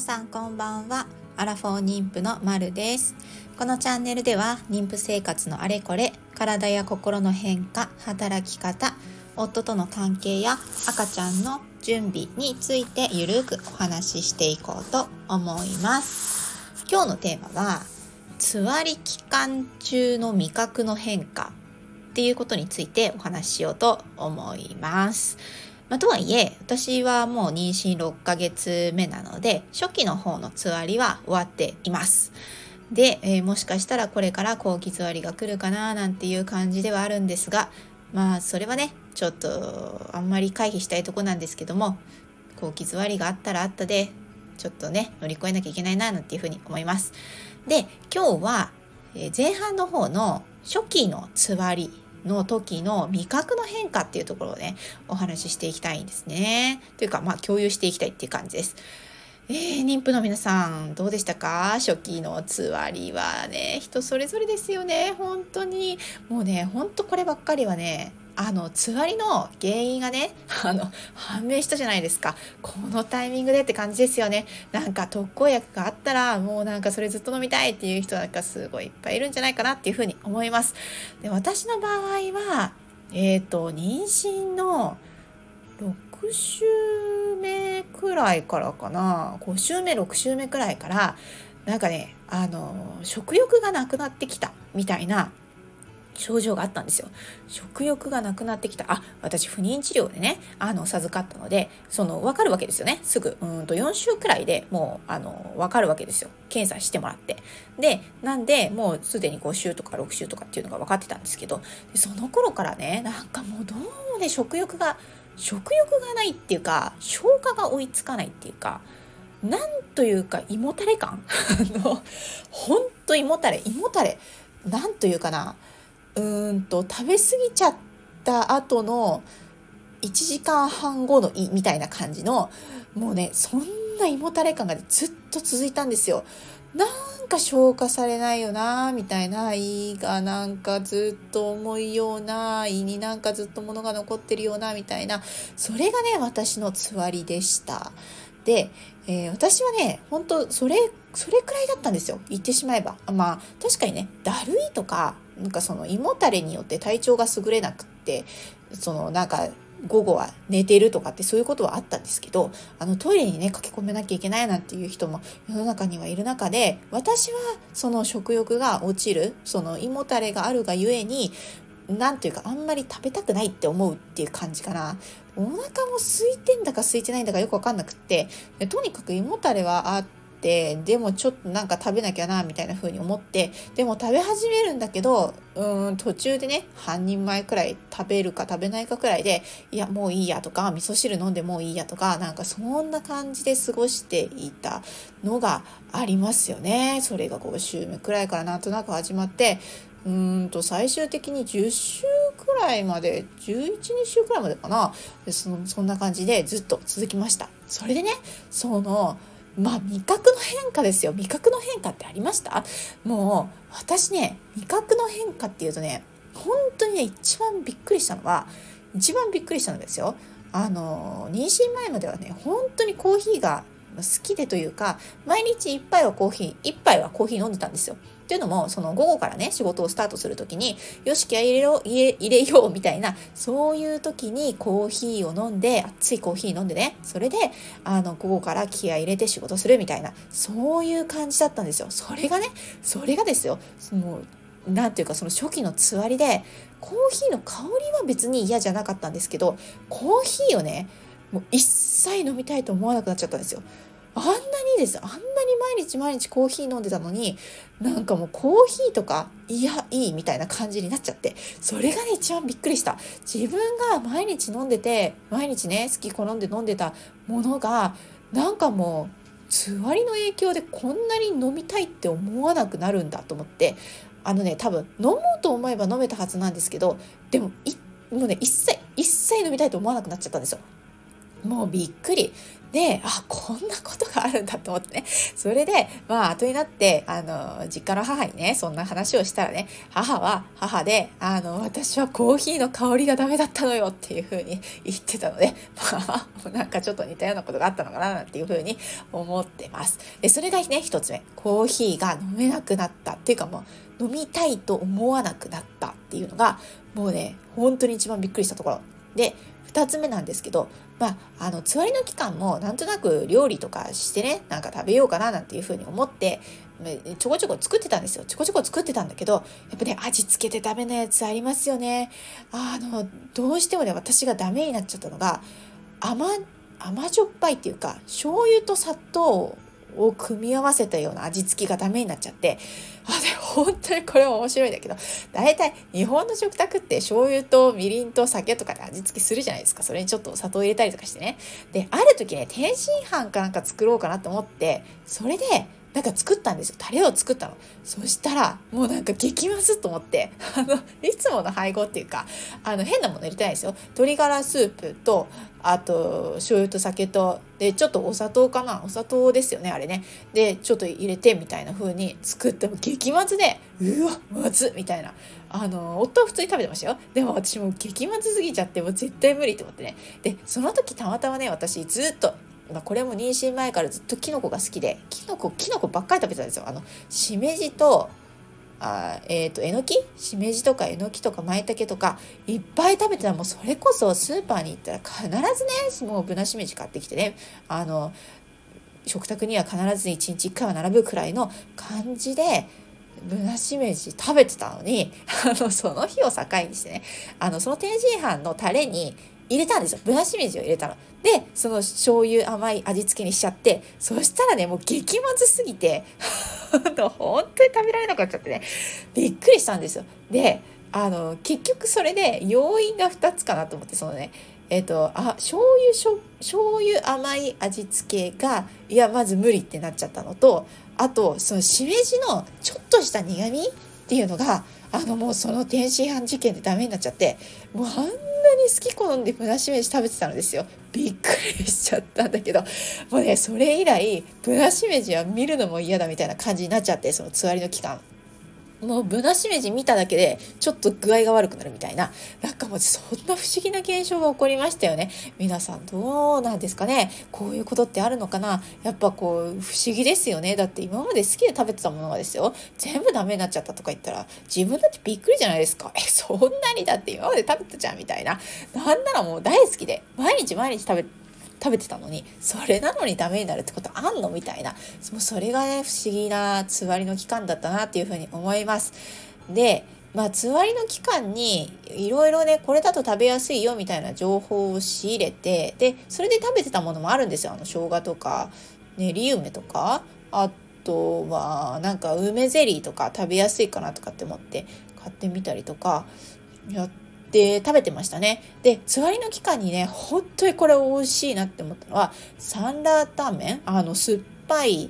さんこんばんは。アラフォー妊婦のまるです。このチャンネルでは妊婦生活のあれこれ体や心の変化働き方夫との関係や赤ちゃんの準備についてゆるくお話ししていこうと思います。今日のテーマはつわり期間中の味覚の変化っていうことについてお話ししようと思います。まあ、とはいえ、私はもう妊娠6ヶ月目なので、初期の方のつわりは終わっています。で、えー、もしかしたらこれから後期つわりが来るかななんていう感じではあるんですが、まあそれはね、ちょっとあんまり回避したいとこなんですけども、後期つわりがあったらあったで、ちょっとね、乗り越えなきゃいけないななんていうふうに思います。で、今日は前半の方の初期のつわりの時の味覚の変化っていうところをね、お話ししていきたいんですね。というか、まあ共有していきたいっていう感じです。えー、妊婦の皆さん、どうでしたか？初期のつわりはね、人それぞれですよね。本当に。もうね、ほんとこればっかりはね、あのつわりの原因がね あの判明したじゃないですか。このタイミングでって感じですよね。なんか特効薬があったらもうなんかそれずっと飲みたいっていう人なんかすごいいっぱいいるんじゃないかなっていうふうに思います。で私の場合はえっ、ー、と妊娠の6週目くらいからかな。5週目6週目くらいからなんかねあの食欲がなくなってきたみたいな症状があったんですよ。食欲がなくなってきた。あ私不妊治療でねあの授かったのでその分かるわけですよね。すぐうんと4週くらいでもうあの分かるわけですよ。検査してもらって。でなんでもうすでに5週とか6週とかっていうのが分かってたんですけどその頃からねなんかもうどうもね食欲が食欲がないっていうか消化が追いつかないっていうかなんというか胃もたれ感？あのほんと胃もたれ胃もたれなんというかなうんと食べ過ぎちゃった後の1時間半後の胃みたいな感じのもうねそんな胃もたれ感がずっと続いたんですよ。なんか消化されないよなみたいな胃がなんかずっと重いような胃になんかずっと物が残ってるようなみたいなそれがね私のつわりでした。で、えー、私はね本当それそれくらいだったんですよ言ってしまえばまあ確かにねだるいとかなんかその胃もたれによって体調が優れなくってそのなんか午後は寝てるとかってそういうことはあったんですけどあのトイレにね駆け込めなきゃいけないなんていう人も世の中にはいる中で私はその食欲が落ちるその胃もたれがあるがゆえになんというかあんまり食べたくないって思うっていう感じかな。お腹も空いてんだか空いてないんだかよくわかんなくってとにかく胃もたれはあってってでもちょっとなんか食べなきゃなみたいな風に思ってでも食べ始めるんだけどうん途中でね半人前くらい食べるか食べないかくらいでいやもういいやとか味噌汁飲んでもういいやとかなんかそんな感じで過ごしていたのがありますよね。それが5週目くらいからなんとなく始まってうんと最終的に10週くらいまで11、2週くらいまでかな。そのそんな感じでずっと続きました。それでねそのまあ味覚の変化ですよ。味覚の変化ってありました？もう私ね味覚の変化っていうとね本当にね一番びっくりしたのは一番びっくりしたのですよ。あの妊娠前まではね本当にコーヒーが好きでというか毎日1杯はコーヒー1杯はコーヒー飲んでたんですよ。っていうのも、その午後からね、仕事をスタートするときに、よし、気合入れよう、入れようみたいな、そういう時にコーヒーを飲んで、熱いコーヒー飲んでね、それで、あの、午後から気合入れて仕事するみたいな、そういう感じだったんですよ。それがね、それがですよ、もう、なんていうかその初期のつわりでコーヒーの香りは別に嫌じゃなかったんですけどコーヒーをねもう一切飲みたいと思わなくなっちゃったんですよ。あんなにですあん日毎日コーヒー飲んでたのになんかもうコーヒーとかいやいいみたいな感じになっちゃってそれがね一番びっくりした。自分が毎日飲んでて毎日ね好き好んで飲んでたものがなんかもうつわりの影響でこんなに飲みたいって思わなくなるんだと思ってあのね多分飲もうと思えば飲めたはずなんですけどでももうね一切一切飲みたいと思わなくなっちゃったんですよ。もうびっくり。であこんなことがあるんだと思って。ねそれでまあ後になってあの実家の母にねそんな話をしたらね母は母であの私はコーヒーの香りがダメだったのよっていうふうに 言ってたのでまあなんかちょっと似たようなことがあったのかななんていうふうに思ってます。でそれがね一つ目。コーヒーが飲めなくなったっていうかもう飲みたいと思わなくなったっていうのがもうね本当に一番びっくりしたところ。で2つ目なんですけど、まあ、あのつわりの期間もなんとなく料理とかしてねなんか食べようかななんていうふうに思ってちょこちょこ作ってたんですよ。ちょこちょこ作ってたんだけどやっぱね味付けてダメなやつありますよね。あのどうしてもね私がダメになっちゃったのが甘甘じょっぱいっていうか醤油と砂糖を組み合わせたような味付きがダメになっちゃってあで本当にこれ面白いんだけど大体日本の食卓って醤油とみりんと酒とかで味付けするじゃないですか。それにちょっと砂糖入れたりとかしてね。である時ね天津飯かなんか作ろうかなと思ってそれでなんか作ったんですよ。タレを作ったの。そしたら、もうなんか激まずと思って、あの、いつもの配合っていうか、あの、変なもの入れてないですよ。鶏ガラスープと、あと、醤油と酒と、で、ちょっとお砂糖かなお砂糖ですよね、あれね。で、ちょっと入れてみたいな風に作っても激まずで、うわ、まずみたいな。あの、夫は普通に食べてましたよ。でも私も激まずすぎちゃって、もう絶対無理と思ってね。で、その時たまたまね、私ずっと、これも妊娠前からずっとキノコが好きでキノコキノコばっかり食べてたんですよ。あのしめじとあえっ、ー、とえのき？しめじとかえのきとかまいたけとかいっぱい食べてたらもうそれこそスーパーに行ったら必ずねもうぶなしめじ買ってきてねあの食卓には必ず1日1回は並ぶくらいの感じでぶなしめじ食べてたのにあのその日を境にしてねあのその天津飯のタレに入れたんですよぶなしめじを入れたの。でその醤油甘い味付けにしちゃってそしたらねもう激まずすぎて 本当に食べられなくなっちゃってねびっくりしたんですよ。であの結局それで要因が2つかなと思ってそのねえっ、ー、とあ醤油しょ醤油甘い味付けがいやまず無理ってなっちゃったのとあとそのしめじのちょっとした苦みっていうのがあのもうその天津飯事件でダメになっちゃってもうあんに好き好んでぶなしめじ食べてたのですよ。びっくりしちゃったんだけど。もうねそれ以来ぶなしめじは見るのも嫌だみたいな感じになっちゃってそのつわりの期間。もうぶなしめじ見ただけでちょっと具合が悪くなるみたいな。なんかもうそんな不思議な現象が起こりましたよね。皆さんどうなんですかね。こういうことってあるのかな。やっぱこう不思議ですよね。だって今まで好きで食べてたものがですよ。全部ダメになっちゃったとか言ったら自分だってびっくりじゃないですか。えそんなにだって今まで食べてたじゃんみたいな。なんならもう大好きで。毎日毎日食べて食べてたのにそれなのにダメになるってことあんのみたいな。もうそれがね不思議なつわりの期間だったなっていうふうに思います。でまあ、つわりの期間にいろいろねこれだと食べやすいよみたいな情報を仕入れてでそれで食べてたものもあるんですよ。あの生姜とか、ね、リ梅とか。あとはなんか梅ゼリーとか食べやすいかなとかって思って買ってみたりとかやっで食べてましたね。で、つわりの期間にね、本当にこれ美味しいなって思ったのは、サンラータン麺？あの、酸っぱい、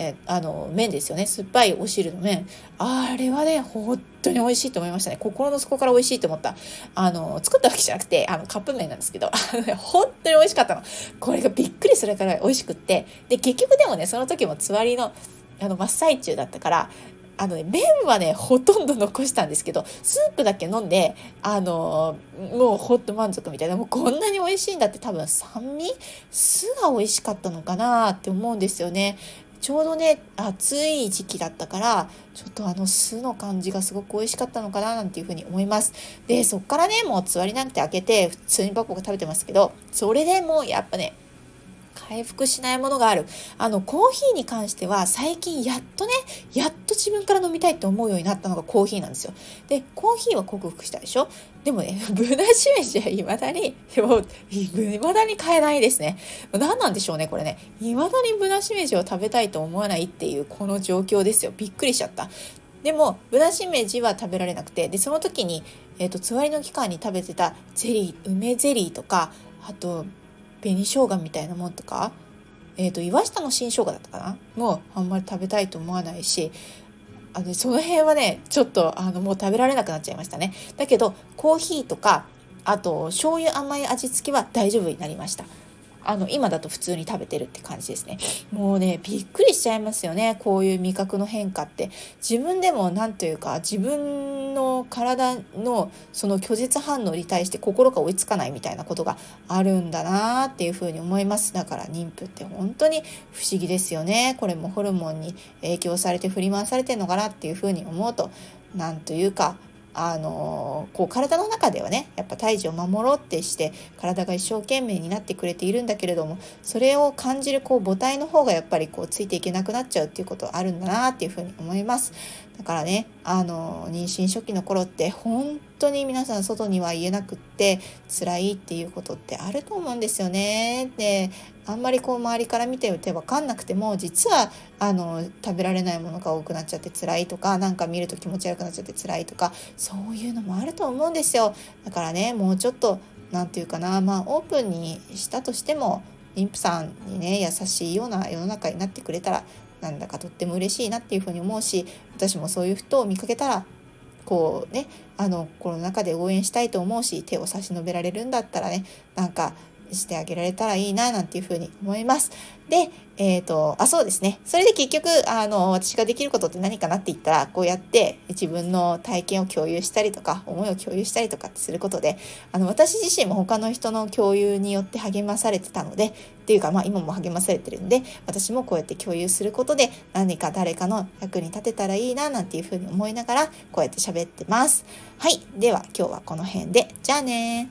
えあの麺ですよね。酸っぱいお汁の麺。あれはね本当に美味しいと思いましたね。心の底から美味しいと思った。あの作ったわけじゃなくてあのカップ麺なんですけど。本当に美味しかったの。これがびっくりするから美味しくって。で結局でもねその時もつわりのあの真っ最中だったからあのね、麺はね、ほとんど残したんですけど、スープだけ飲んで、あのもうほっと満足みたいな、もうこんなに美味しいんだって多分酸味酢が美味しかったのかなって思うんですよね。ちょうどね、暑い時期だったから、ちょっとあの酢の感じがすごく美味しかったのかななんていうふうに思います。で、そっからね、もうつわりなんて開けて、普通にバコが食べてますけど、それでもうやっぱね、回復しないものがある。あの、コーヒーに関しては最近やっとね、やっと自分から飲みたいって思うようになったのがコーヒーなんですよ。で、コーヒーは克服したでしょ？でもね、ぶなしめじは未だに、もう、未だに買えないですね。何なんでしょうね、これね。未だにぶなしめじを食べたいと思わないっていうこの状況ですよ。びっくりしちゃった。でも、ぶなしめじは食べられなくて、で、その時に、えっ、ー、と、つわりの期間に食べてたゼリー、梅ゼリーとか、あと、紅生姜みたいなもんとか、えーと、岩下の新生姜だったかな？もうあんまり食べたいと思わないしあのその辺はねちょっとあのもう食べられなくなっちゃいましたね。だけどコーヒーとかあと醤油甘い味付けは大丈夫になりました。あの今だと普通に食べてるって感じですね。もうねびっくりしちゃいますよね。こういう味覚の変化って。自分でも何というか自分の体のその拒絶反応に対して心が追いつかないみたいなことがあるんだなっていうふうに思います。だから妊婦って本当に不思議ですよね。これもホルモンに影響されて振り回されてるのかなっていうふうに思うとなんというかあのこう体の中ではねやっぱ胎児を守ろうってして体が一生懸命になってくれているんだけれどもそれを感じるこう母体の方がやっぱりこうついていけなくなっちゃうっていうことあるんだなっていうふうに思います。だからねあの妊娠初期の頃って本当に皆さん外には言えなくって辛いっていうことってあると思うんですよね。であんまりこう周りから見てて分かんなくても実はあの食べられないものが多くなっちゃって辛いとか何か見ると気持ち悪くなっちゃって辛いとかそういうのもあると思うんですよ。だからねもうちょっと何て言うかなまあオープンにしたとしても妊婦さんにね優しいような世の中になってくれたらなんだかとっても嬉しいなっていうふうに思うし私もそういう人を見かけたらこうねあのコロナ禍で応援したいと思うし手を差し伸べられるんだったらねなんかしてあげられたらいいななんていうふうに思います。で、えっ、ー、と、あ、そうですね。それで結局、あの、私ができることって何かなって言ったら、こうやって自分の体験を共有したりとか、思いを共有したりとかってすることで、あの、私自身も他の人の共有によって励まされてたので、っていうか、まあ今も励まされてるんで、私もこうやって共有することで、何か誰かの役に立てたらいいななんていうふうに思いながら、こうやって喋ってます。はい。では、今日はこの辺で。じゃあね